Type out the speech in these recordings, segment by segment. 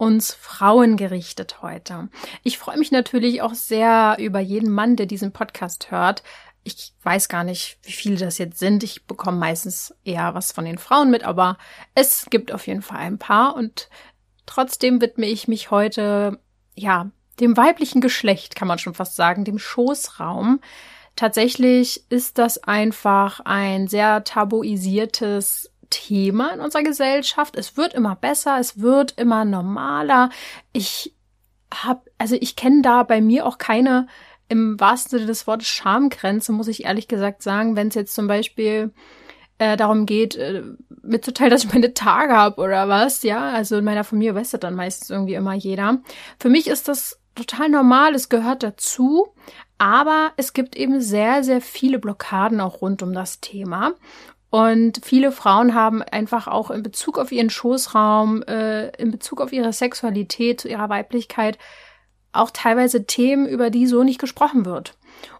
uns Frauen gerichtet heute. Ich freue mich natürlich auch sehr über jeden Mann, der diesen Podcast hört. Ich weiß gar nicht, wie viele das jetzt sind. Ich bekomme meistens eher was von den Frauen mit, aber es gibt auf jeden Fall ein paar und trotzdem widme ich mich heute, ja, dem weiblichen Geschlecht, kann man schon fast sagen, dem Schoßraum. Tatsächlich ist das einfach ein sehr tabuisiertes Thema in unserer Gesellschaft. Es wird immer besser, es wird immer normaler. Ich habe, also ich kenne da bei mir auch keine im wahrsten Sinne des Wortes Schamgrenze, muss ich ehrlich gesagt sagen, wenn es jetzt zum Beispiel äh, darum geht, äh, mitzuteilen, dass ich meine Tage habe oder was, ja. Also in meiner Familie weiß das dann meistens irgendwie immer jeder. Für mich ist das total normal, es gehört dazu, aber es gibt eben sehr, sehr viele Blockaden auch rund um das Thema. Und viele Frauen haben einfach auch in Bezug auf ihren Schoßraum, äh, in Bezug auf ihre Sexualität, ihrer Weiblichkeit, auch teilweise Themen, über die so nicht gesprochen wird.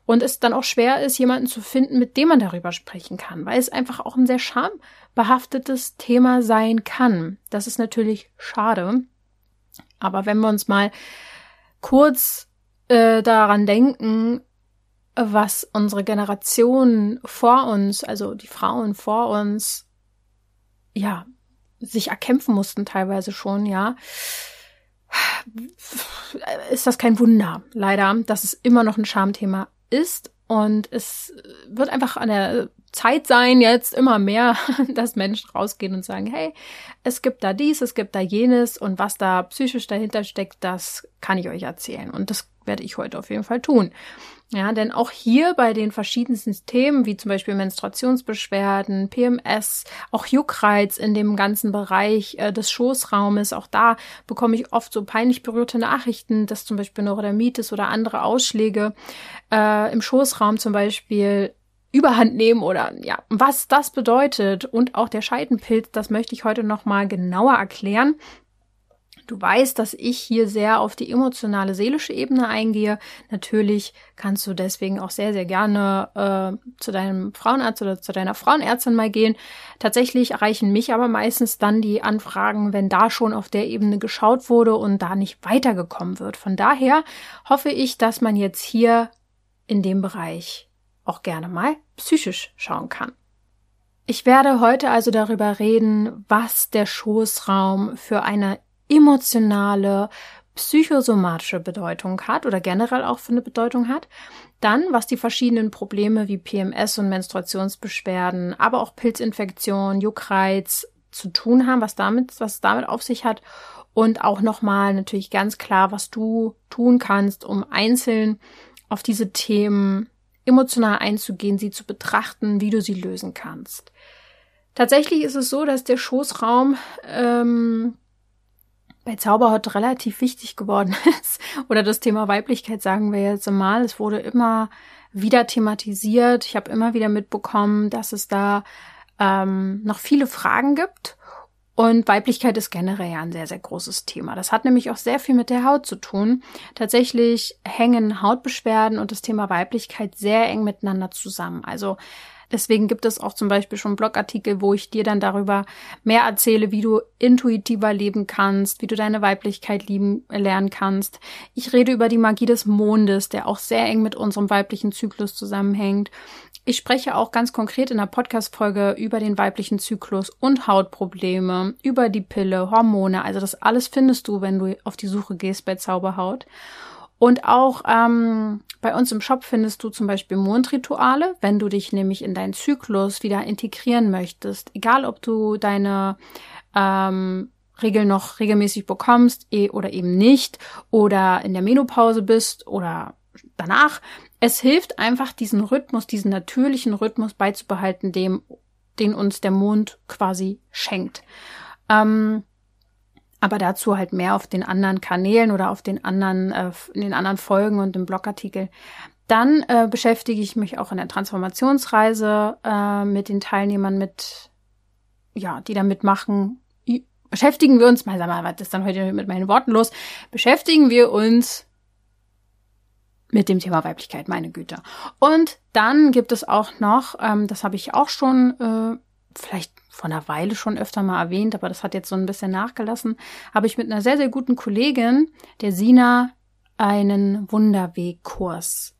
Und es dann auch schwer ist, jemanden zu finden, mit dem man darüber sprechen kann, weil es einfach auch ein sehr schambehaftetes Thema sein kann. Das ist natürlich schade. Aber wenn wir uns mal kurz äh, daran denken, was unsere Generation vor uns, also die Frauen vor uns, ja, sich erkämpfen mussten teilweise schon, ja, ist das kein Wunder, leider, dass es immer noch ein Schamthema ist und es wird einfach an der Zeit sein, jetzt immer mehr, dass Menschen rausgehen und sagen, hey, es gibt da dies, es gibt da jenes und was da psychisch dahinter steckt, das kann ich euch erzählen. Und das werde ich heute auf jeden Fall tun. Ja, denn auch hier bei den verschiedensten Themen, wie zum Beispiel Menstruationsbeschwerden, PMS, auch Juckreiz in dem ganzen Bereich äh, des Schoßraumes, auch da bekomme ich oft so peinlich berührte Nachrichten, dass zum Beispiel Neurodermitis oder andere Ausschläge äh, im Schoßraum zum Beispiel überhand nehmen oder ja, was das bedeutet und auch der Scheidenpilz, das möchte ich heute nochmal genauer erklären. Du weißt, dass ich hier sehr auf die emotionale, seelische Ebene eingehe. Natürlich kannst du deswegen auch sehr, sehr gerne äh, zu deinem Frauenarzt oder zu deiner Frauenärztin mal gehen. Tatsächlich erreichen mich aber meistens dann die Anfragen, wenn da schon auf der Ebene geschaut wurde und da nicht weitergekommen wird. Von daher hoffe ich, dass man jetzt hier in dem Bereich auch gerne mal psychisch schauen kann. Ich werde heute also darüber reden, was der Schoßraum für eine emotionale, psychosomatische Bedeutung hat oder generell auch für eine Bedeutung hat. Dann, was die verschiedenen Probleme wie PMS und Menstruationsbeschwerden, aber auch Pilzinfektion, Juckreiz zu tun haben, was damit, was damit auf sich hat. Und auch nochmal natürlich ganz klar, was du tun kannst, um einzeln auf diese Themen emotional einzugehen, sie zu betrachten, wie du sie lösen kannst. Tatsächlich ist es so, dass der Schoßraum ähm, bei Zauberhaut relativ wichtig geworden ist. Oder das Thema Weiblichkeit sagen wir jetzt mal. Es wurde immer wieder thematisiert. Ich habe immer wieder mitbekommen, dass es da ähm, noch viele Fragen gibt. Und Weiblichkeit ist generell ja ein sehr, sehr großes Thema. Das hat nämlich auch sehr viel mit der Haut zu tun. Tatsächlich hängen Hautbeschwerden und das Thema Weiblichkeit sehr eng miteinander zusammen. Also Deswegen gibt es auch zum Beispiel schon Blogartikel, wo ich dir dann darüber mehr erzähle, wie du intuitiver leben kannst, wie du deine Weiblichkeit lieben lernen kannst. Ich rede über die Magie des Mondes, der auch sehr eng mit unserem weiblichen Zyklus zusammenhängt. Ich spreche auch ganz konkret in der Podcast-Folge über den weiblichen Zyklus und Hautprobleme, über die Pille, Hormone. Also das alles findest du, wenn du auf die Suche gehst bei Zauberhaut. Und auch ähm, bei uns im Shop findest du zum Beispiel Mondrituale, wenn du dich nämlich in deinen Zyklus wieder integrieren möchtest. Egal, ob du deine ähm, Regeln noch regelmäßig bekommst eh, oder eben nicht oder in der Menopause bist oder danach. Es hilft einfach, diesen Rhythmus, diesen natürlichen Rhythmus beizubehalten, dem, den uns der Mond quasi schenkt. Ähm, Aber dazu halt mehr auf den anderen Kanälen oder auf den anderen, äh, in den anderen Folgen und im Blogartikel. Dann äh, beschäftige ich mich auch in der Transformationsreise äh, mit den Teilnehmern mit, ja, die da mitmachen. Beschäftigen wir uns, mal sag mal, was ist dann heute mit meinen Worten los? Beschäftigen wir uns mit dem Thema Weiblichkeit, meine Güte. Und dann gibt es auch noch, ähm, das habe ich auch schon äh, vielleicht vor einer Weile schon öfter mal erwähnt, aber das hat jetzt so ein bisschen nachgelassen, habe ich mit einer sehr, sehr guten Kollegin, der Sina, einen Wunderwegkurs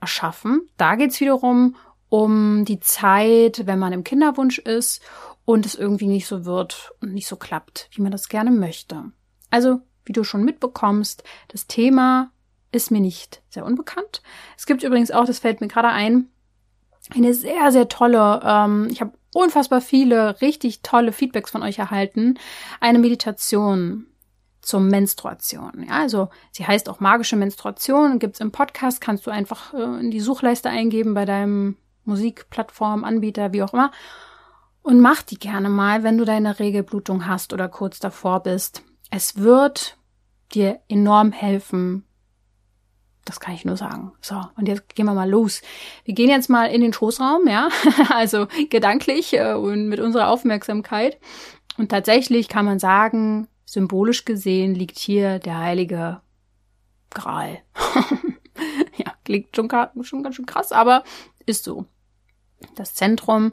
erschaffen. Da geht's wiederum um die Zeit, wenn man im Kinderwunsch ist und es irgendwie nicht so wird und nicht so klappt, wie man das gerne möchte. Also, wie du schon mitbekommst, das Thema ist mir nicht sehr unbekannt. Es gibt übrigens auch, das fällt mir gerade ein, eine sehr, sehr tolle, ähm, ich habe unfassbar viele richtig tolle Feedbacks von euch erhalten, eine Meditation zur Menstruation. Ja, also sie heißt auch magische Menstruation, gibt's im Podcast, kannst du einfach äh, in die Suchleiste eingeben bei deinem Musikplattform, Anbieter, wie auch immer. Und mach die gerne mal, wenn du deine Regelblutung hast oder kurz davor bist. Es wird dir enorm helfen. Das kann ich nur sagen. So, und jetzt gehen wir mal los. Wir gehen jetzt mal in den Schoßraum, ja, also gedanklich äh, und mit unserer Aufmerksamkeit. Und tatsächlich kann man sagen, symbolisch gesehen liegt hier der heilige Gral. ja, klingt schon, schon ganz schön krass, aber ist so. Das Zentrum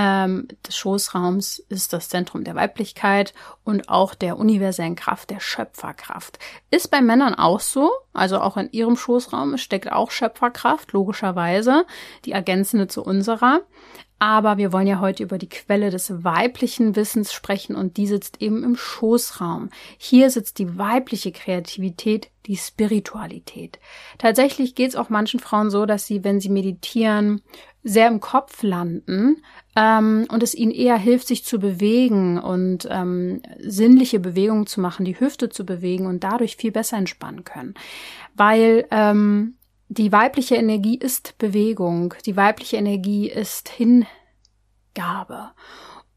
ähm, des Schoßraums ist das Zentrum der Weiblichkeit und auch der universellen Kraft, der Schöpferkraft. Ist bei Männern auch so, also auch in ihrem Schoßraum steckt auch Schöpferkraft, logischerweise, die ergänzende zu unserer. Aber wir wollen ja heute über die Quelle des weiblichen Wissens sprechen und die sitzt eben im Schoßraum. Hier sitzt die weibliche Kreativität, die Spiritualität. Tatsächlich geht es auch manchen Frauen so, dass sie, wenn sie meditieren, sehr im Kopf landen ähm, und es ihnen eher hilft, sich zu bewegen und ähm, sinnliche Bewegungen zu machen, die Hüfte zu bewegen und dadurch viel besser entspannen können. Weil ähm, die weibliche Energie ist Bewegung, die weibliche Energie ist Hingabe.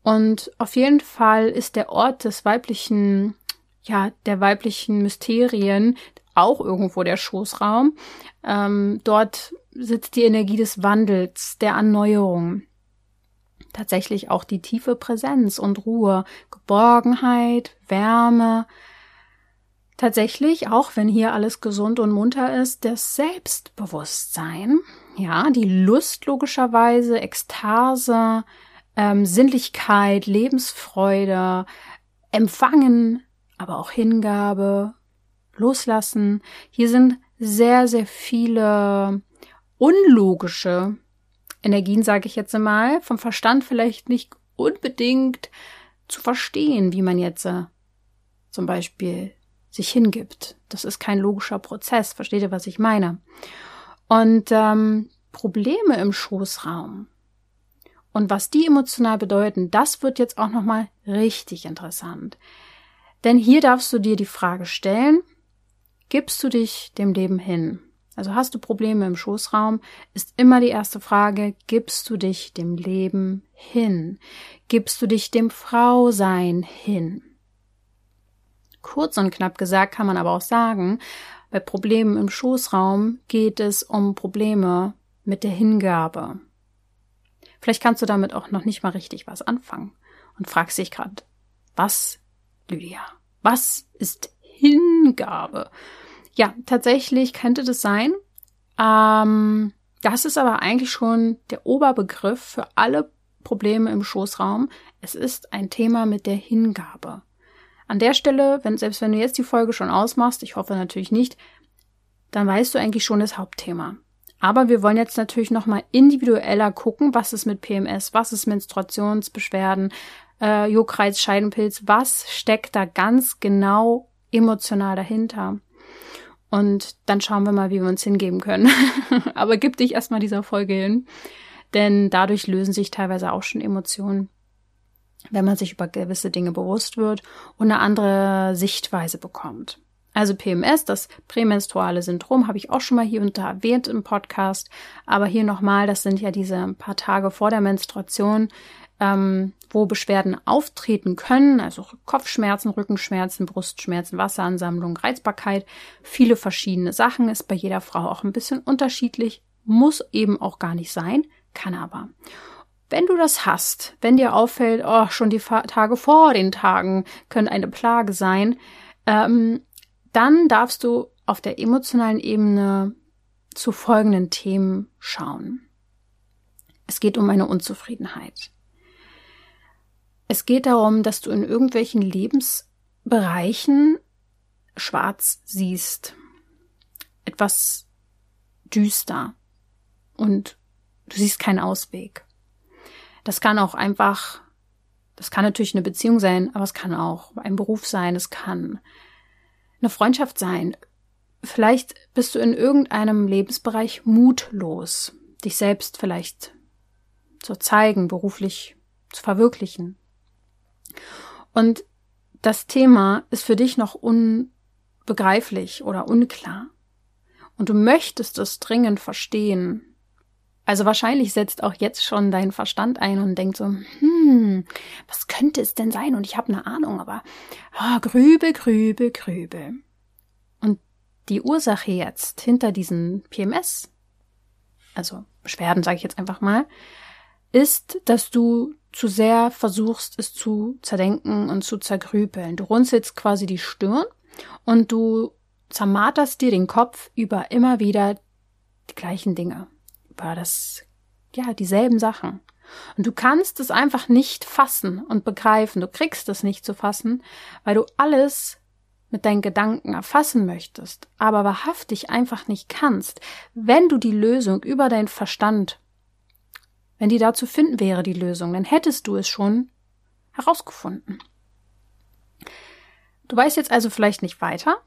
Und auf jeden Fall ist der Ort des weiblichen, ja, der weiblichen Mysterien auch irgendwo der Schoßraum. Ähm, dort sitzt die Energie des Wandels, der Erneuerung. Tatsächlich auch die tiefe Präsenz und Ruhe, Geborgenheit, Wärme, tatsächlich, auch wenn hier alles gesund und munter ist, das Selbstbewusstsein, ja, die Lust logischerweise, Ekstase, ähm, Sinnlichkeit, Lebensfreude, Empfangen, aber auch Hingabe, Loslassen. Hier sind sehr, sehr viele unlogische Energien, sage ich jetzt mal, vom Verstand vielleicht nicht unbedingt zu verstehen, wie man jetzt äh, zum Beispiel sich hingibt. Das ist kein logischer Prozess. Versteht ihr, was ich meine? Und ähm, Probleme im Schoßraum und was die emotional bedeuten, das wird jetzt auch noch mal richtig interessant. Denn hier darfst du dir die Frage stellen: Gibst du dich dem Leben hin? Also hast du Probleme im Schoßraum, ist immer die erste Frage, gibst du dich dem Leben hin? Gibst du dich dem Frausein hin? Kurz und knapp gesagt kann man aber auch sagen, bei Problemen im Schoßraum geht es um Probleme mit der Hingabe. Vielleicht kannst du damit auch noch nicht mal richtig was anfangen und fragst dich gerade, was, Lydia, was ist Hingabe? Ja, tatsächlich könnte das sein. Ähm, das ist aber eigentlich schon der Oberbegriff für alle Probleme im Schoßraum. Es ist ein Thema mit der Hingabe. An der Stelle, wenn, selbst wenn du jetzt die Folge schon ausmachst, ich hoffe natürlich nicht, dann weißt du eigentlich schon das Hauptthema. Aber wir wollen jetzt natürlich nochmal individueller gucken, was ist mit PMS, was ist Menstruationsbeschwerden, äh, Juckreiz, Scheidenpilz, was steckt da ganz genau emotional dahinter. Und dann schauen wir mal, wie wir uns hingeben können. Aber gib dich erstmal dieser Folge hin, denn dadurch lösen sich teilweise auch schon Emotionen wenn man sich über gewisse Dinge bewusst wird und eine andere Sichtweise bekommt. Also PMS, das prämenstruale Syndrom, habe ich auch schon mal hier und da erwähnt im Podcast. Aber hier nochmal, das sind ja diese paar Tage vor der Menstruation, ähm, wo Beschwerden auftreten können, also Kopfschmerzen, Rückenschmerzen, Brustschmerzen, Wasseransammlung, Reizbarkeit, viele verschiedene Sachen, ist bei jeder Frau auch ein bisschen unterschiedlich, muss eben auch gar nicht sein, kann aber. Wenn du das hast, wenn dir auffällt, oh, schon die Tage vor den Tagen können eine Plage sein, ähm, dann darfst du auf der emotionalen Ebene zu folgenden Themen schauen. Es geht um eine Unzufriedenheit. Es geht darum, dass du in irgendwelchen Lebensbereichen schwarz siehst. Etwas düster. Und du siehst keinen Ausweg. Das kann auch einfach, das kann natürlich eine Beziehung sein, aber es kann auch ein Beruf sein, es kann eine Freundschaft sein. Vielleicht bist du in irgendeinem Lebensbereich mutlos, dich selbst vielleicht zu zeigen, beruflich zu verwirklichen. Und das Thema ist für dich noch unbegreiflich oder unklar. Und du möchtest es dringend verstehen. Also wahrscheinlich setzt auch jetzt schon dein Verstand ein und denkt so, hm, was könnte es denn sein? Und ich habe eine Ahnung, aber oh, grübe, grübe, grübe. Und die Ursache jetzt hinter diesen PMS, also Beschwerden sage ich jetzt einfach mal, ist, dass du zu sehr versuchst, es zu zerdenken und zu zergrübeln. Du runzelst quasi die Stirn und du zermarterst dir den Kopf über immer wieder die gleichen Dinge. Über das, ja, dieselben Sachen. Und du kannst es einfach nicht fassen und begreifen. Du kriegst es nicht zu fassen, weil du alles mit deinen Gedanken erfassen möchtest, aber wahrhaftig einfach nicht kannst, wenn du die Lösung über deinen Verstand wenn die da zu finden wäre, die Lösung, dann hättest du es schon herausgefunden. Du weißt jetzt also vielleicht nicht weiter.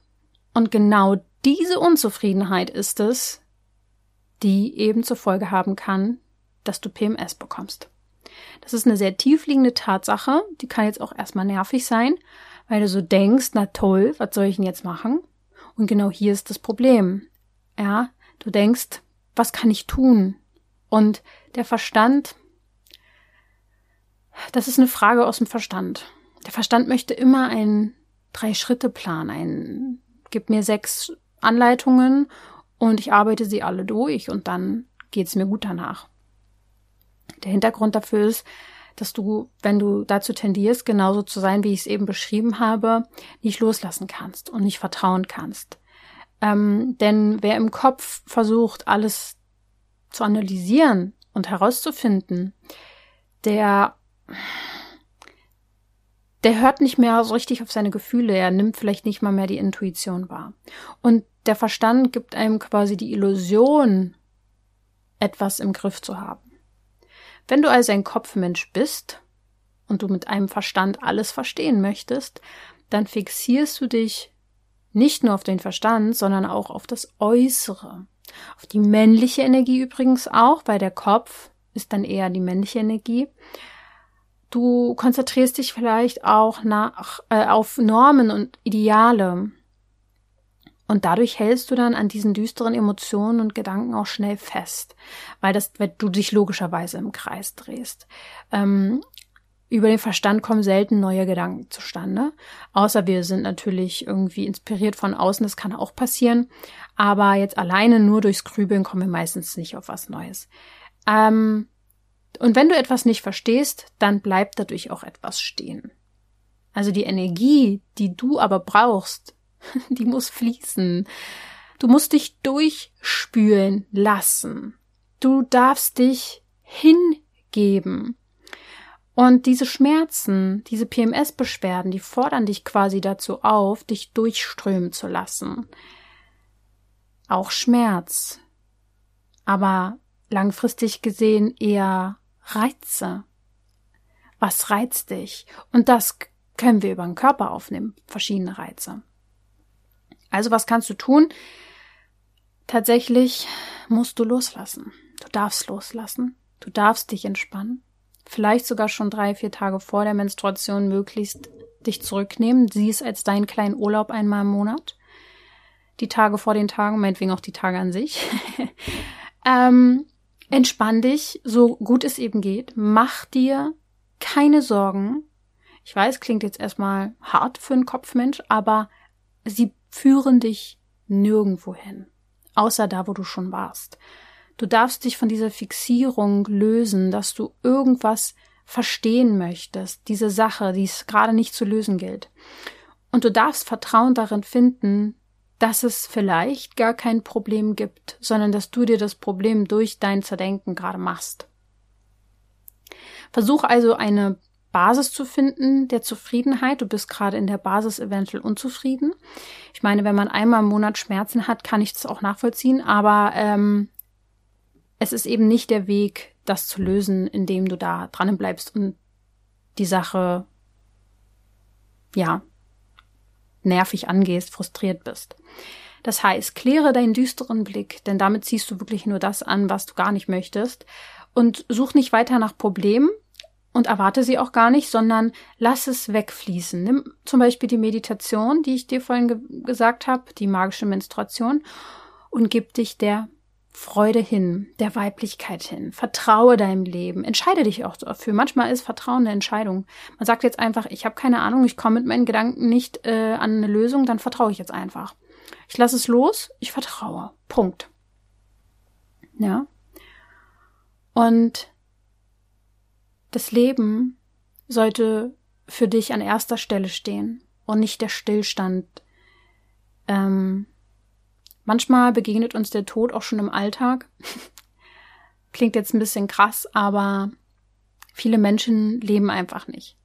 Und genau diese Unzufriedenheit ist es, die eben zur Folge haben kann, dass du PMS bekommst. Das ist eine sehr tiefliegende Tatsache, die kann jetzt auch erstmal nervig sein, weil du so denkst, na toll, was soll ich denn jetzt machen? Und genau hier ist das Problem. Ja, du denkst, was kann ich tun? Und der Verstand, das ist eine Frage aus dem Verstand. Der Verstand möchte immer einen Drei-Schritte-Plan, einen, gib mir sechs Anleitungen und ich arbeite sie alle durch und dann geht's mir gut danach. Der Hintergrund dafür ist, dass du, wenn du dazu tendierst, genauso zu sein, wie ich es eben beschrieben habe, nicht loslassen kannst und nicht vertrauen kannst. Ähm, denn wer im Kopf versucht, alles zu analysieren und herauszufinden, der, der hört nicht mehr so richtig auf seine Gefühle, er nimmt vielleicht nicht mal mehr die Intuition wahr. Und der Verstand gibt einem quasi die Illusion, etwas im Griff zu haben. Wenn du also ein Kopfmensch bist und du mit einem Verstand alles verstehen möchtest, dann fixierst du dich nicht nur auf den Verstand, sondern auch auf das Äußere. Auf die männliche Energie übrigens auch, weil der Kopf ist dann eher die männliche Energie. Du konzentrierst dich vielleicht auch nach, äh, auf Normen und Ideale. Und dadurch hältst du dann an diesen düsteren Emotionen und Gedanken auch schnell fest, weil das, weil du dich logischerweise im Kreis drehst. Ähm, über den Verstand kommen selten neue Gedanken zustande. Außer wir sind natürlich irgendwie inspiriert von außen, das kann auch passieren. Aber jetzt alleine nur durchs Grübeln kommen wir meistens nicht auf was Neues. Ähm, und wenn du etwas nicht verstehst, dann bleibt dadurch auch etwas stehen. Also die Energie, die du aber brauchst, die muss fließen. Du musst dich durchspülen lassen. Du darfst dich hingeben. Und diese Schmerzen, diese PMS-Beschwerden, die fordern dich quasi dazu auf, dich durchströmen zu lassen. Auch Schmerz. Aber langfristig gesehen eher Reize. Was reizt dich? Und das können wir über den Körper aufnehmen, verschiedene Reize. Also was kannst du tun? Tatsächlich musst du loslassen. Du darfst loslassen. Du darfst dich entspannen vielleicht sogar schon drei, vier Tage vor der Menstruation möglichst dich zurücknehmen. Sieh es als deinen kleinen Urlaub einmal im Monat. Die Tage vor den Tagen, meinetwegen auch die Tage an sich. ähm, entspann dich, so gut es eben geht. Mach dir keine Sorgen. Ich weiß, klingt jetzt erstmal hart für einen Kopfmensch, aber sie führen dich nirgendwo hin, außer da, wo du schon warst. Du darfst dich von dieser Fixierung lösen, dass du irgendwas verstehen möchtest, diese Sache, die es gerade nicht zu lösen gilt. Und du darfst Vertrauen darin finden, dass es vielleicht gar kein Problem gibt, sondern dass du dir das Problem durch dein Zerdenken gerade machst. Versuch also eine Basis zu finden der Zufriedenheit. Du bist gerade in der Basis eventuell unzufrieden. Ich meine, wenn man einmal im Monat Schmerzen hat, kann ich das auch nachvollziehen, aber ähm, es ist eben nicht der Weg, das zu lösen, indem du da dran bleibst und die Sache, ja, nervig angehst, frustriert bist. Das heißt, kläre deinen düsteren Blick, denn damit ziehst du wirklich nur das an, was du gar nicht möchtest. Und such nicht weiter nach Problemen und erwarte sie auch gar nicht, sondern lass es wegfließen. Nimm zum Beispiel die Meditation, die ich dir vorhin ge gesagt habe, die magische Menstruation, und gib dich der Freude hin, der Weiblichkeit hin. Vertraue deinem Leben. Entscheide dich auch dafür. Manchmal ist Vertrauen eine Entscheidung. Man sagt jetzt einfach, ich habe keine Ahnung, ich komme mit meinen Gedanken nicht äh, an eine Lösung, dann vertraue ich jetzt einfach. Ich lasse es los, ich vertraue. Punkt. Ja. Und das Leben sollte für dich an erster Stelle stehen und nicht der Stillstand. Ähm, Manchmal begegnet uns der Tod auch schon im Alltag. Klingt jetzt ein bisschen krass, aber viele Menschen leben einfach nicht.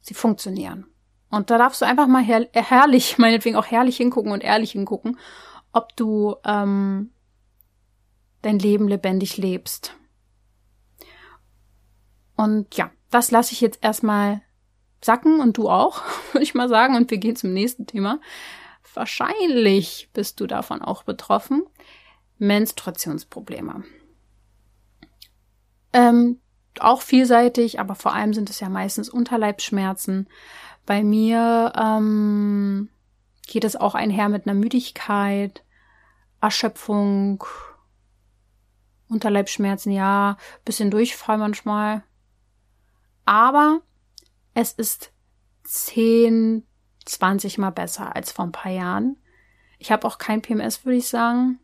Sie funktionieren. Und da darfst du einfach mal her herrlich, meinetwegen auch herrlich hingucken und ehrlich hingucken, ob du ähm, dein Leben lebendig lebst. Und ja, das lasse ich jetzt erstmal sacken und du auch, würde ich mal sagen. Und wir gehen zum nächsten Thema wahrscheinlich bist du davon auch betroffen. Menstruationsprobleme. Ähm, auch vielseitig, aber vor allem sind es ja meistens Unterleibsschmerzen. Bei mir ähm, geht es auch einher mit einer Müdigkeit, Erschöpfung, Unterleibsschmerzen, ja, bisschen Durchfall manchmal. Aber es ist zehn 20 mal besser als vor ein paar Jahren. Ich habe auch kein PMS, würde ich sagen.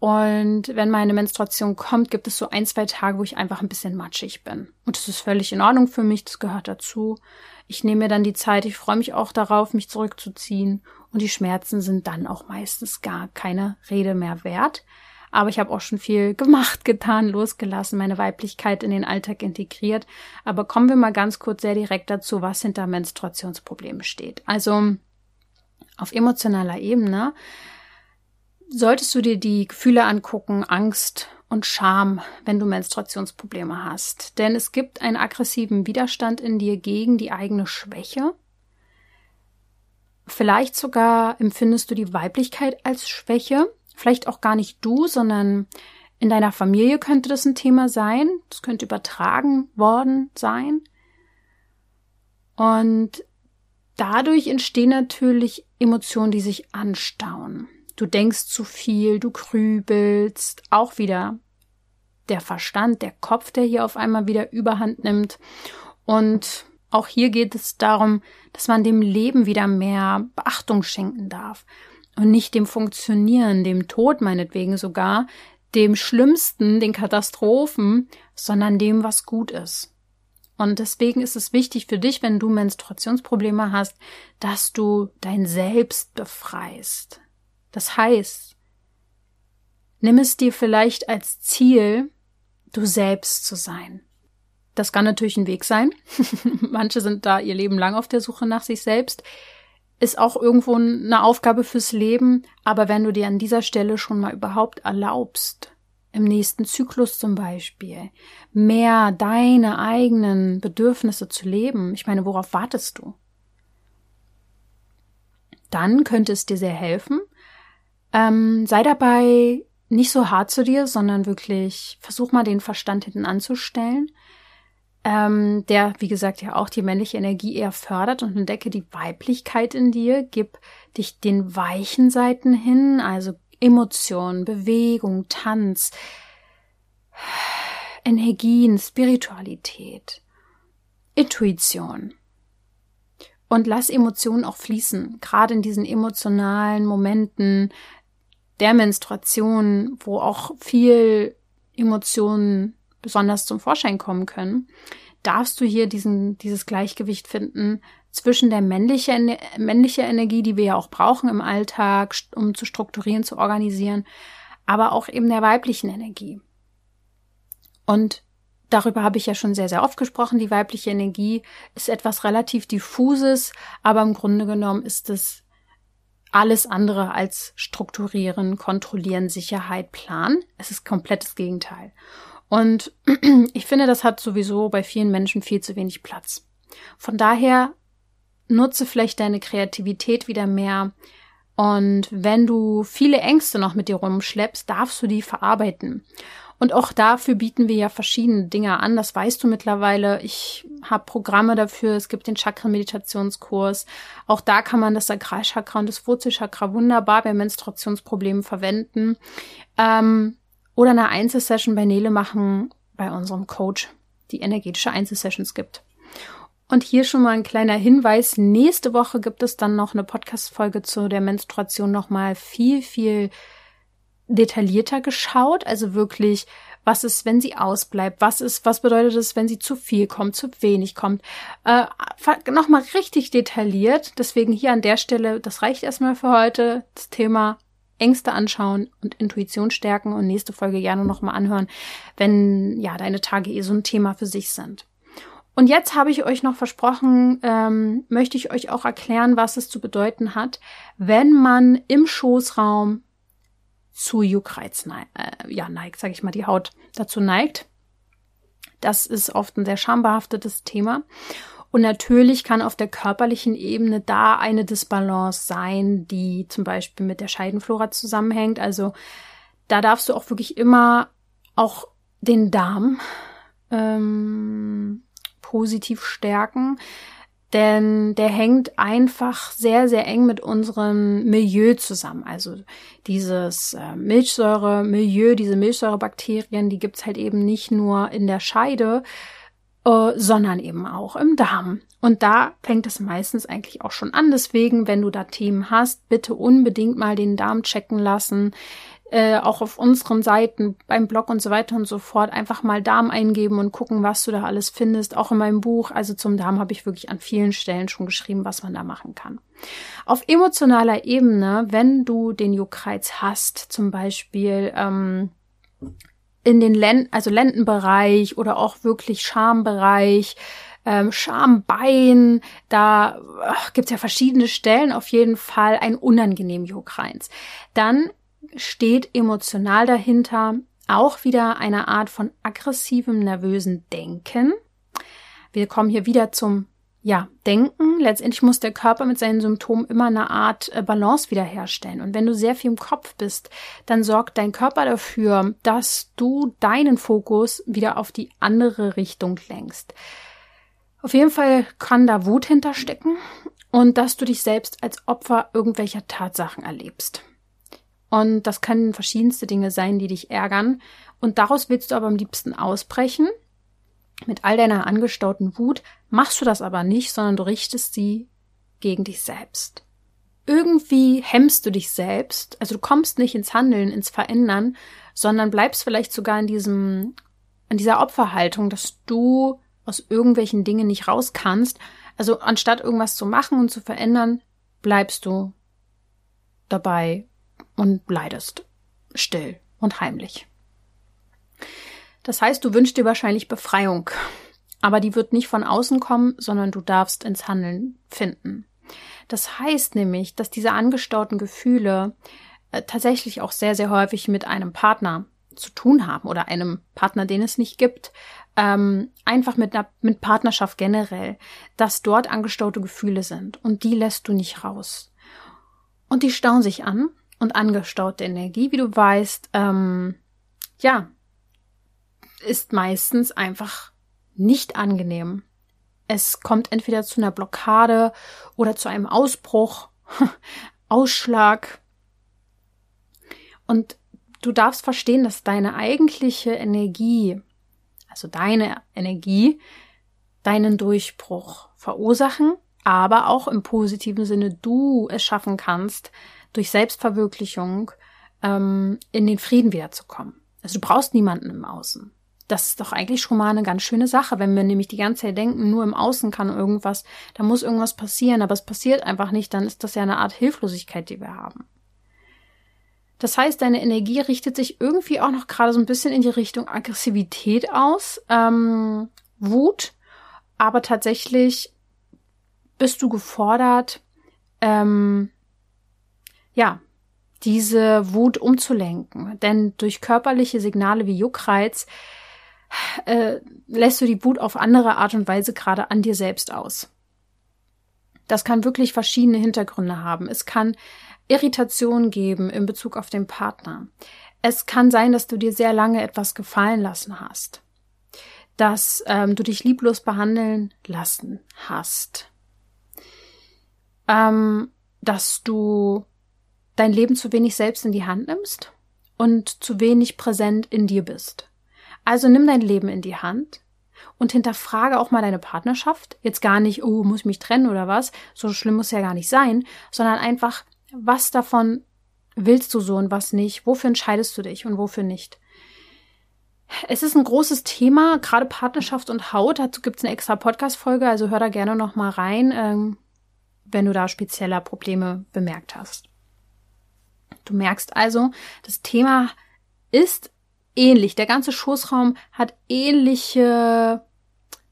Und wenn meine Menstruation kommt, gibt es so ein, zwei Tage, wo ich einfach ein bisschen matschig bin. Und das ist völlig in Ordnung für mich, das gehört dazu. Ich nehme mir dann die Zeit, ich freue mich auch darauf, mich zurückzuziehen. Und die Schmerzen sind dann auch meistens gar keine Rede mehr wert. Aber ich habe auch schon viel gemacht, getan, losgelassen, meine Weiblichkeit in den Alltag integriert. Aber kommen wir mal ganz kurz sehr direkt dazu, was hinter Menstruationsproblemen steht. Also auf emotionaler Ebene solltest du dir die Gefühle angucken, Angst und Scham, wenn du Menstruationsprobleme hast. Denn es gibt einen aggressiven Widerstand in dir gegen die eigene Schwäche. Vielleicht sogar empfindest du die Weiblichkeit als Schwäche Vielleicht auch gar nicht du, sondern in deiner Familie könnte das ein Thema sein. Das könnte übertragen worden sein. Und dadurch entstehen natürlich Emotionen, die sich anstauen. Du denkst zu viel, du grübelst, auch wieder der Verstand, der Kopf, der hier auf einmal wieder überhand nimmt. Und auch hier geht es darum, dass man dem Leben wieder mehr Beachtung schenken darf und nicht dem Funktionieren, dem Tod meinetwegen sogar, dem Schlimmsten, den Katastrophen, sondern dem, was gut ist. Und deswegen ist es wichtig für dich, wenn du Menstruationsprobleme hast, dass du dein Selbst befreist. Das heißt, nimm es dir vielleicht als Ziel, du selbst zu sein. Das kann natürlich ein Weg sein. Manche sind da ihr Leben lang auf der Suche nach sich selbst ist auch irgendwo eine Aufgabe fürs Leben, aber wenn du dir an dieser Stelle schon mal überhaupt erlaubst, im nächsten Zyklus zum Beispiel, mehr deine eigenen Bedürfnisse zu leben, ich meine, worauf wartest du? Dann könnte es dir sehr helfen. Ähm, sei dabei nicht so hart zu dir, sondern wirklich versuch mal den Verstand hinten anzustellen ähm, der, wie gesagt, ja auch die männliche Energie eher fördert und entdecke die Weiblichkeit in dir, gib dich den weichen Seiten hin, also Emotionen, Bewegung, Tanz, Energien, Spiritualität. Intuition. Und lass Emotionen auch fließen, gerade in diesen emotionalen Momenten der Menstruation, wo auch viel Emotionen besonders zum Vorschein kommen können, darfst du hier diesen, dieses Gleichgewicht finden zwischen der männliche, männliche Energie, die wir ja auch brauchen im Alltag, um zu strukturieren, zu organisieren, aber auch eben der weiblichen Energie. Und darüber habe ich ja schon sehr, sehr oft gesprochen. Die weibliche Energie ist etwas relativ diffuses, aber im Grunde genommen ist es alles andere als strukturieren, kontrollieren, Sicherheit, planen. Es ist komplettes Gegenteil. Und ich finde, das hat sowieso bei vielen Menschen viel zu wenig Platz. Von daher nutze vielleicht deine Kreativität wieder mehr. Und wenn du viele Ängste noch mit dir rumschleppst, darfst du die verarbeiten. Und auch dafür bieten wir ja verschiedene Dinge an. Das weißt du mittlerweile. Ich habe Programme dafür. Es gibt den Chakra-Meditationskurs. Auch da kann man das Sakralchakra und das Wurzelchakra wunderbar bei Menstruationsproblemen verwenden. Ähm, oder eine Einzelsession bei Nele machen bei unserem Coach, die energetische Einzelsessions gibt. Und hier schon mal ein kleiner Hinweis. Nächste Woche gibt es dann noch eine Podcast-Folge zu der Menstruation nochmal viel, viel detaillierter geschaut. Also wirklich, was ist, wenn sie ausbleibt? Was ist, was bedeutet es, wenn sie zu viel kommt, zu wenig kommt? Äh, nochmal richtig detailliert. Deswegen hier an der Stelle, das reicht erstmal für heute. Das Thema Ängste anschauen und Intuition stärken und nächste Folge gerne nochmal anhören, wenn ja deine Tage eh so ein Thema für sich sind. Und jetzt habe ich euch noch versprochen, ähm, möchte ich euch auch erklären, was es zu bedeuten hat, wenn man im Schoßraum zu Juckreiz neigt, äh, ja, neigt, sage ich mal, die Haut dazu neigt. Das ist oft ein sehr schambehaftetes Thema. Und natürlich kann auf der körperlichen Ebene da eine Disbalance sein, die zum Beispiel mit der Scheidenflora zusammenhängt. Also da darfst du auch wirklich immer auch den Darm ähm, positiv stärken. Denn der hängt einfach sehr, sehr eng mit unserem Milieu zusammen. Also dieses äh, Milchsäure-Milieu, diese Milchsäurebakterien, die gibt's halt eben nicht nur in der Scheide, äh, sondern eben auch im Darm. Und da fängt es meistens eigentlich auch schon an. Deswegen, wenn du da Themen hast, bitte unbedingt mal den Darm checken lassen äh, auch auf unseren Seiten, beim Blog und so weiter und so fort, einfach mal Darm eingeben und gucken, was du da alles findest. Auch in meinem Buch, also zum Darm habe ich wirklich an vielen Stellen schon geschrieben, was man da machen kann. Auf emotionaler Ebene, wenn du den Juckreiz hast, zum Beispiel ähm, in den Lenden, also Lendenbereich oder auch wirklich Schambereich, ähm, Schambein, da ach, gibt's ja verschiedene Stellen, auf jeden Fall ein unangenehm Juckreiz. Dann steht emotional dahinter auch wieder eine Art von aggressivem, nervösen Denken. Wir kommen hier wieder zum ja, Denken. Letztendlich muss der Körper mit seinen Symptomen immer eine Art äh, Balance wiederherstellen. Und wenn du sehr viel im Kopf bist, dann sorgt dein Körper dafür, dass du deinen Fokus wieder auf die andere Richtung lenkst. Auf jeden Fall kann da Wut hinterstecken und dass du dich selbst als Opfer irgendwelcher Tatsachen erlebst. Und das können verschiedenste Dinge sein, die dich ärgern. Und daraus willst du aber am liebsten ausbrechen. Mit all deiner angestauten Wut machst du das aber nicht, sondern du richtest sie gegen dich selbst. Irgendwie hemmst du dich selbst, also du kommst nicht ins Handeln, ins Verändern, sondern bleibst vielleicht sogar in diesem, in dieser Opferhaltung, dass du aus irgendwelchen Dingen nicht raus kannst. Also anstatt irgendwas zu machen und zu verändern, bleibst du dabei und leidest still und heimlich. Das heißt, du wünschst dir wahrscheinlich Befreiung, aber die wird nicht von außen kommen, sondern du darfst ins Handeln finden. Das heißt nämlich, dass diese angestauten Gefühle äh, tatsächlich auch sehr, sehr häufig mit einem Partner zu tun haben oder einem Partner, den es nicht gibt, ähm, einfach mit, einer, mit Partnerschaft generell, dass dort angestaute Gefühle sind und die lässt du nicht raus. Und die stauen sich an und angestaute Energie, wie du weißt, ähm, ja, ist meistens einfach nicht angenehm. Es kommt entweder zu einer Blockade oder zu einem Ausbruch, Ausschlag. Und du darfst verstehen, dass deine eigentliche Energie, also deine Energie, deinen Durchbruch verursachen, aber auch im positiven Sinne du es schaffen kannst, durch Selbstverwirklichung ähm, in den Frieden wiederzukommen. Also du brauchst niemanden im Außen. Das ist doch eigentlich schon mal eine ganz schöne Sache, wenn wir nämlich die ganze Zeit denken, nur im Außen kann irgendwas, da muss irgendwas passieren, aber es passiert einfach nicht, dann ist das ja eine Art Hilflosigkeit, die wir haben. Das heißt, deine Energie richtet sich irgendwie auch noch gerade so ein bisschen in die Richtung Aggressivität aus, ähm, Wut, aber tatsächlich bist du gefordert, ähm, ja, diese Wut umzulenken. Denn durch körperliche Signale wie Juckreiz äh, lässt du die Wut auf andere Art und Weise gerade an dir selbst aus. Das kann wirklich verschiedene Hintergründe haben. Es kann Irritation geben in Bezug auf den Partner. Es kann sein, dass du dir sehr lange etwas gefallen lassen hast, dass ähm, du dich lieblos behandeln lassen hast, ähm, dass du dein Leben zu wenig selbst in die Hand nimmst und zu wenig präsent in dir bist. Also nimm dein Leben in die Hand und hinterfrage auch mal deine Partnerschaft. Jetzt gar nicht, oh, muss ich mich trennen oder was. So schlimm muss ja gar nicht sein, sondern einfach, was davon willst du so und was nicht? Wofür entscheidest du dich und wofür nicht? Es ist ein großes Thema, gerade Partnerschaft und Haut. Dazu gibt es eine extra Podcast-Folge, also hör da gerne noch mal rein, ähm, wenn du da spezieller Probleme bemerkt hast. Du merkst also, das Thema ist ähnlich. Der ganze Schoßraum hat ähnliche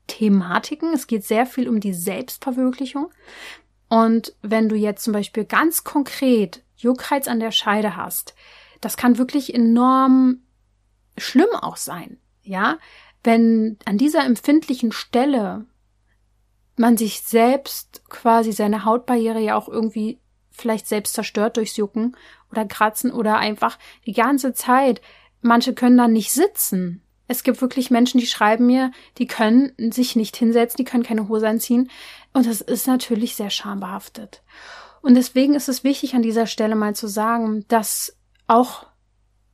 Thematiken. Es geht sehr viel um die Selbstverwirklichung. Und wenn du jetzt zum Beispiel ganz konkret Juckreiz an der Scheide hast, das kann wirklich enorm schlimm auch sein. Ja, wenn an dieser empfindlichen Stelle man sich selbst quasi seine Hautbarriere ja auch irgendwie vielleicht selbst zerstört durchs Jucken oder Kratzen oder einfach die ganze Zeit. Manche können dann nicht sitzen. Es gibt wirklich Menschen, die schreiben mir, die können sich nicht hinsetzen, die können keine Hose anziehen. Und das ist natürlich sehr schambehaftet. Und deswegen ist es wichtig, an dieser Stelle mal zu sagen, dass auch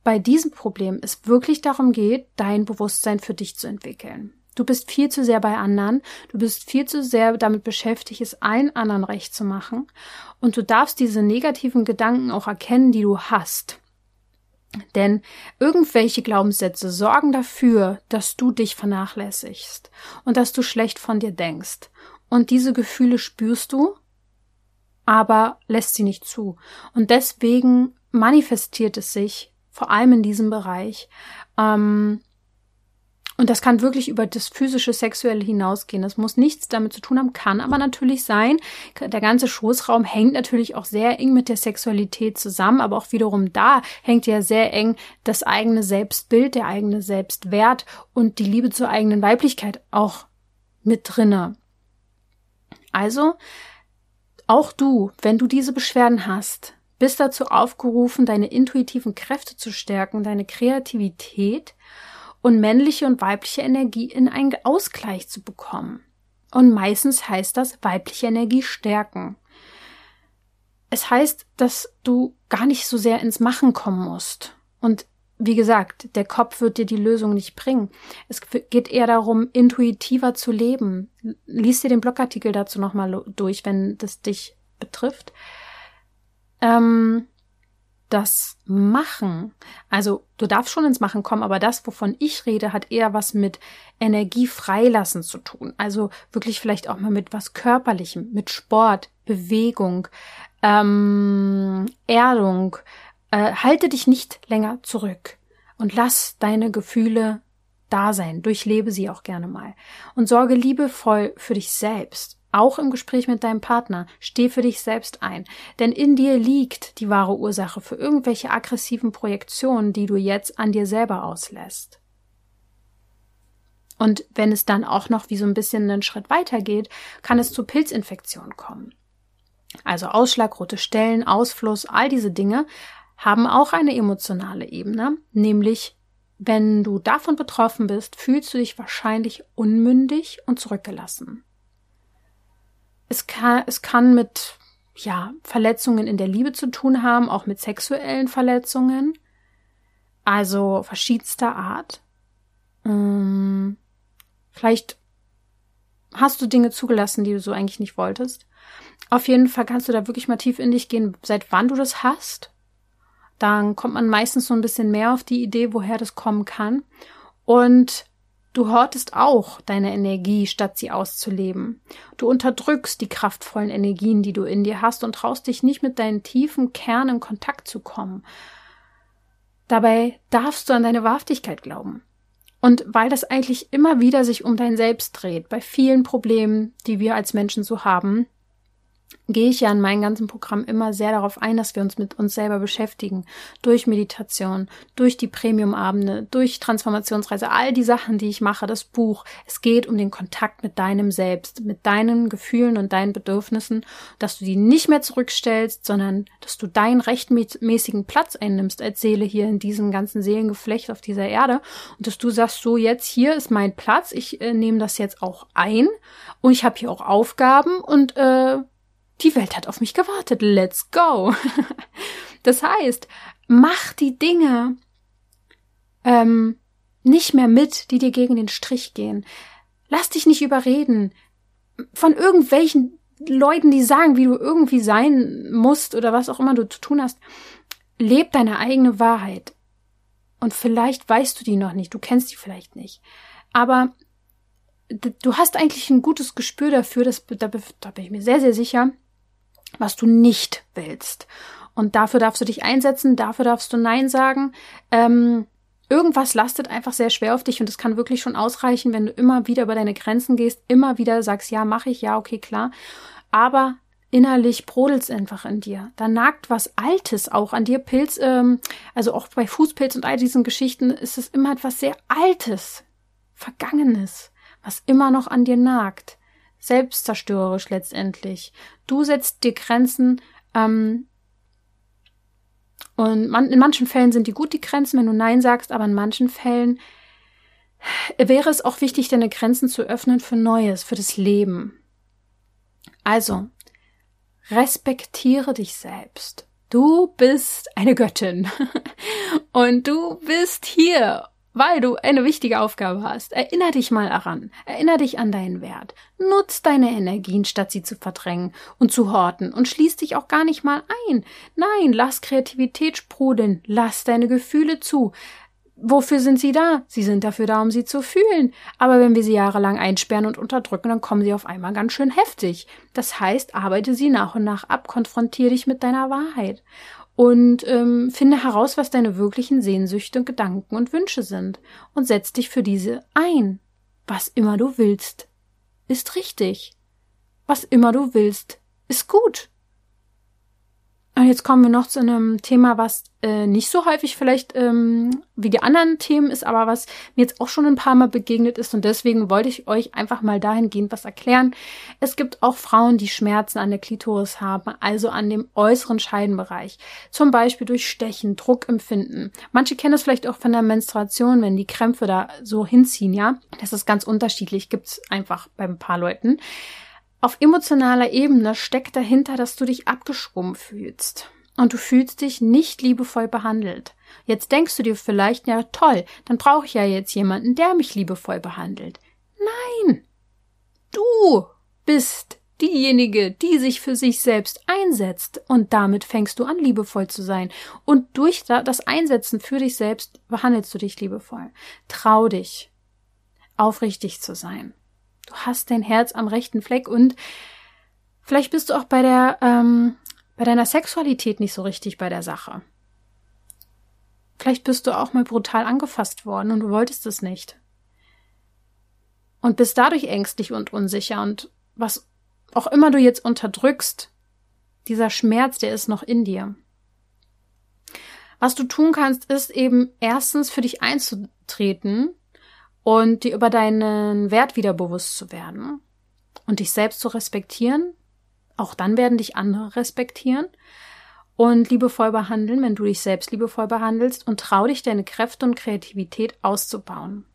bei diesem Problem es wirklich darum geht, dein Bewusstsein für dich zu entwickeln. Du bist viel zu sehr bei anderen, du bist viel zu sehr damit beschäftigt, es allen anderen recht zu machen. Und du darfst diese negativen Gedanken auch erkennen, die du hast. Denn irgendwelche Glaubenssätze sorgen dafür, dass du dich vernachlässigst und dass du schlecht von dir denkst. Und diese Gefühle spürst du, aber lässt sie nicht zu. Und deswegen manifestiert es sich, vor allem in diesem Bereich, ähm, und das kann wirklich über das physische, sexuelle hinausgehen. Das muss nichts damit zu tun haben, kann aber natürlich sein. Der ganze Schoßraum hängt natürlich auch sehr eng mit der Sexualität zusammen, aber auch wiederum da hängt ja sehr eng das eigene Selbstbild, der eigene Selbstwert und die Liebe zur eigenen Weiblichkeit auch mit drinne. Also, auch du, wenn du diese Beschwerden hast, bist dazu aufgerufen, deine intuitiven Kräfte zu stärken, deine Kreativität und männliche und weibliche Energie in einen Ausgleich zu bekommen. Und meistens heißt das weibliche Energie stärken. Es heißt, dass du gar nicht so sehr ins Machen kommen musst. Und wie gesagt, der Kopf wird dir die Lösung nicht bringen. Es geht eher darum, intuitiver zu leben. Lies dir den Blogartikel dazu nochmal durch, wenn das dich betrifft. Ähm, das Machen, also du darfst schon ins Machen kommen, aber das, wovon ich rede, hat eher was mit Energie freilassen zu tun. Also wirklich vielleicht auch mal mit was Körperlichem, mit Sport, Bewegung, ähm, Erdung. Äh, halte dich nicht länger zurück und lass deine Gefühle da sein. Durchlebe sie auch gerne mal und sorge liebevoll für dich selbst. Auch im Gespräch mit deinem Partner steh für dich selbst ein, denn in dir liegt die wahre Ursache für irgendwelche aggressiven Projektionen, die du jetzt an dir selber auslässt. Und wenn es dann auch noch wie so ein bisschen einen Schritt weiter geht, kann es zu Pilzinfektionen kommen. Also Ausschlag, rote Stellen, Ausfluss, all diese Dinge haben auch eine emotionale Ebene, nämlich wenn du davon betroffen bist, fühlst du dich wahrscheinlich unmündig und zurückgelassen. Es kann, es kann mit ja, Verletzungen in der Liebe zu tun haben, auch mit sexuellen Verletzungen. Also verschiedenster Art. Ähm, vielleicht hast du Dinge zugelassen, die du so eigentlich nicht wolltest? Auf jeden Fall kannst du da wirklich mal tief in dich gehen, seit wann du das hast. Dann kommt man meistens so ein bisschen mehr auf die Idee, woher das kommen kann. Und du hortest auch deine Energie, statt sie auszuleben. Du unterdrückst die kraftvollen Energien, die du in dir hast und traust dich nicht mit deinen tiefen Kern in Kontakt zu kommen. Dabei darfst du an deine Wahrhaftigkeit glauben. Und weil das eigentlich immer wieder sich um dein Selbst dreht, bei vielen Problemen, die wir als Menschen so haben, gehe ich ja in meinem ganzen Programm immer sehr darauf ein, dass wir uns mit uns selber beschäftigen. Durch Meditation, durch die Premium-Abende, durch Transformationsreise, all die Sachen, die ich mache, das Buch. Es geht um den Kontakt mit deinem Selbst, mit deinen Gefühlen und deinen Bedürfnissen, dass du die nicht mehr zurückstellst, sondern dass du deinen rechtmäßigen Platz einnimmst als Seele hier in diesem ganzen Seelengeflecht auf dieser Erde und dass du sagst, so jetzt hier ist mein Platz, ich äh, nehme das jetzt auch ein und ich habe hier auch Aufgaben und äh, die Welt hat auf mich gewartet. Let's go. das heißt, mach die Dinge ähm, nicht mehr mit, die dir gegen den Strich gehen. Lass dich nicht überreden von irgendwelchen Leuten, die sagen, wie du irgendwie sein musst oder was auch immer du zu tun hast. Leb deine eigene Wahrheit. Und vielleicht weißt du die noch nicht, du kennst die vielleicht nicht. Aber du hast eigentlich ein gutes Gespür dafür, das, da, da bin ich mir sehr, sehr sicher, was du nicht willst. Und dafür darfst du dich einsetzen, dafür darfst du Nein sagen. Ähm, irgendwas lastet einfach sehr schwer auf dich und es kann wirklich schon ausreichen, wenn du immer wieder über deine Grenzen gehst, immer wieder sagst, ja, mache ich, ja, okay, klar. Aber innerlich brodelt's einfach in dir. Da nagt was Altes auch an dir. Pilz, ähm, also auch bei Fußpilz und all diesen Geschichten ist es immer etwas sehr Altes, Vergangenes, was immer noch an dir nagt selbstzerstörerisch letztendlich. Du setzt dir Grenzen, ähm, und man, in manchen Fällen sind die gut, die Grenzen, wenn du Nein sagst, aber in manchen Fällen wäre es auch wichtig, deine Grenzen zu öffnen für Neues, für das Leben. Also, respektiere dich selbst. Du bist eine Göttin. Und du bist hier, weil du eine wichtige Aufgabe hast. Erinner dich mal daran. Erinner dich an deinen Wert. Nutz deine Energien, statt sie zu verdrängen und zu horten und schließ dich auch gar nicht mal ein. Nein, lass Kreativität sprudeln. Lass deine Gefühle zu. Wofür sind sie da? Sie sind dafür da, um sie zu fühlen. Aber wenn wir sie jahrelang einsperren und unterdrücken, dann kommen sie auf einmal ganz schön heftig. Das heißt, arbeite sie nach und nach ab, konfrontiere dich mit deiner Wahrheit und ähm, finde heraus, was deine wirklichen Sehnsüchte, Gedanken und Wünsche sind und setz dich für diese ein. Was immer du willst, ist richtig. Was immer du willst, ist gut. Und jetzt kommen wir noch zu einem Thema, was äh, nicht so häufig vielleicht ähm, wie die anderen Themen ist, aber was mir jetzt auch schon ein paar Mal begegnet ist und deswegen wollte ich euch einfach mal dahingehend was erklären. Es gibt auch Frauen, die Schmerzen an der Klitoris haben, also an dem äußeren Scheidenbereich, zum Beispiel durch Stechen, Druckempfinden. Manche kennen das vielleicht auch von der Menstruation, wenn die Krämpfe da so hinziehen, ja. Das ist ganz unterschiedlich, gibt's einfach bei ein paar Leuten. Auf emotionaler Ebene steckt dahinter, dass du dich abgeschwommen fühlst und du fühlst dich nicht liebevoll behandelt. Jetzt denkst du dir vielleicht, ja toll, dann brauche ich ja jetzt jemanden, der mich liebevoll behandelt. Nein! Du bist diejenige, die sich für sich selbst einsetzt und damit fängst du an, liebevoll zu sein. Und durch das Einsetzen für dich selbst behandelst du dich liebevoll. Trau dich, aufrichtig zu sein. Du hast dein Herz am rechten Fleck und vielleicht bist du auch bei der, ähm, bei deiner Sexualität nicht so richtig bei der Sache. Vielleicht bist du auch mal brutal angefasst worden und du wolltest es nicht. Und bist dadurch ängstlich und unsicher und was auch immer du jetzt unterdrückst, dieser Schmerz, der ist noch in dir. Was du tun kannst, ist eben erstens für dich einzutreten und dir über deinen Wert wieder bewusst zu werden und dich selbst zu respektieren. Auch dann werden dich andere respektieren und liebevoll behandeln, wenn du dich selbst liebevoll behandelst und trau dich, deine Kräfte und Kreativität auszubauen.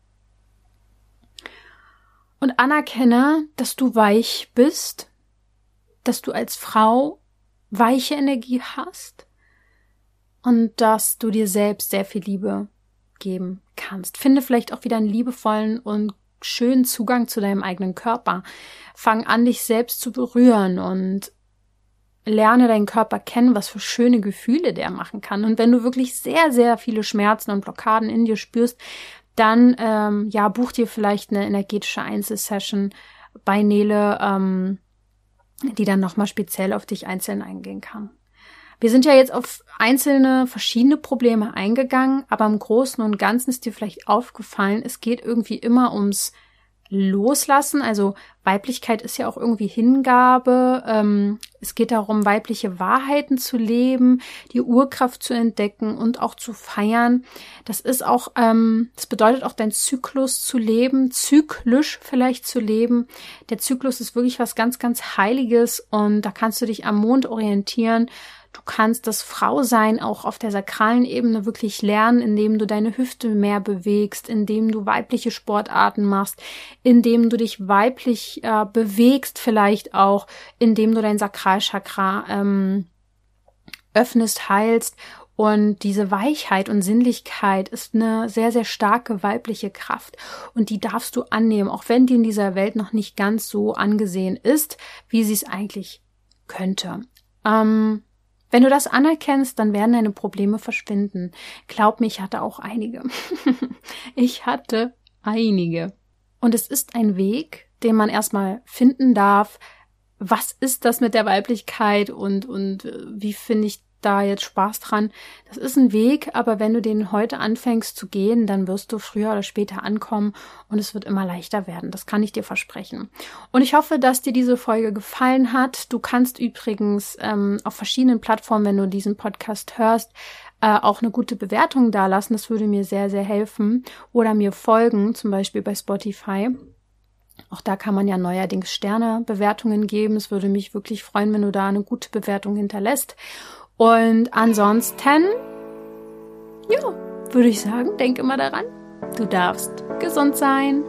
Und anerkenne, dass du weich bist, dass du als Frau weiche Energie hast und dass du dir selbst sehr viel Liebe geben kannst. Finde vielleicht auch wieder einen liebevollen und schönen Zugang zu deinem eigenen Körper. Fang an, dich selbst zu berühren und lerne deinen Körper kennen, was für schöne Gefühle der machen kann. Und wenn du wirklich sehr, sehr viele Schmerzen und Blockaden in dir spürst, dann ähm, ja, buch dir vielleicht eine energetische Einzelsession bei Nele, ähm, die dann nochmal speziell auf dich einzeln eingehen kann. Wir sind ja jetzt auf einzelne verschiedene Probleme eingegangen, aber im Großen und Ganzen ist dir vielleicht aufgefallen, es geht irgendwie immer ums Loslassen. Also Weiblichkeit ist ja auch irgendwie Hingabe. Ähm, es geht darum, weibliche Wahrheiten zu leben, die Urkraft zu entdecken und auch zu feiern. Das ist auch, ähm, das bedeutet auch dein Zyklus zu leben, zyklisch vielleicht zu leben. Der Zyklus ist wirklich was ganz, ganz Heiliges und da kannst du dich am Mond orientieren Du kannst das Frausein auch auf der sakralen Ebene wirklich lernen, indem du deine Hüfte mehr bewegst, indem du weibliche Sportarten machst, indem du dich weiblich äh, bewegst, vielleicht auch, indem du dein Sakralchakra ähm, öffnest, heilst. Und diese Weichheit und Sinnlichkeit ist eine sehr, sehr starke weibliche Kraft. Und die darfst du annehmen, auch wenn die in dieser Welt noch nicht ganz so angesehen ist, wie sie es eigentlich könnte. Ähm, wenn du das anerkennst, dann werden deine Probleme verschwinden. Glaub mir, ich hatte auch einige. ich hatte einige. Und es ist ein Weg, den man erstmal finden darf. Was ist das mit der Weiblichkeit und, und äh, wie finde ich da jetzt Spaß dran. Das ist ein Weg, aber wenn du den heute anfängst zu gehen, dann wirst du früher oder später ankommen und es wird immer leichter werden. Das kann ich dir versprechen. Und ich hoffe, dass dir diese Folge gefallen hat. Du kannst übrigens ähm, auf verschiedenen Plattformen, wenn du diesen Podcast hörst, äh, auch eine gute Bewertung dalassen. Das würde mir sehr, sehr helfen. Oder mir folgen, zum Beispiel bei Spotify. Auch da kann man ja neuerdings Sternebewertungen geben. Es würde mich wirklich freuen, wenn du da eine gute Bewertung hinterlässt. Und ansonsten, ja, würde ich sagen, denk immer daran, du darfst gesund sein.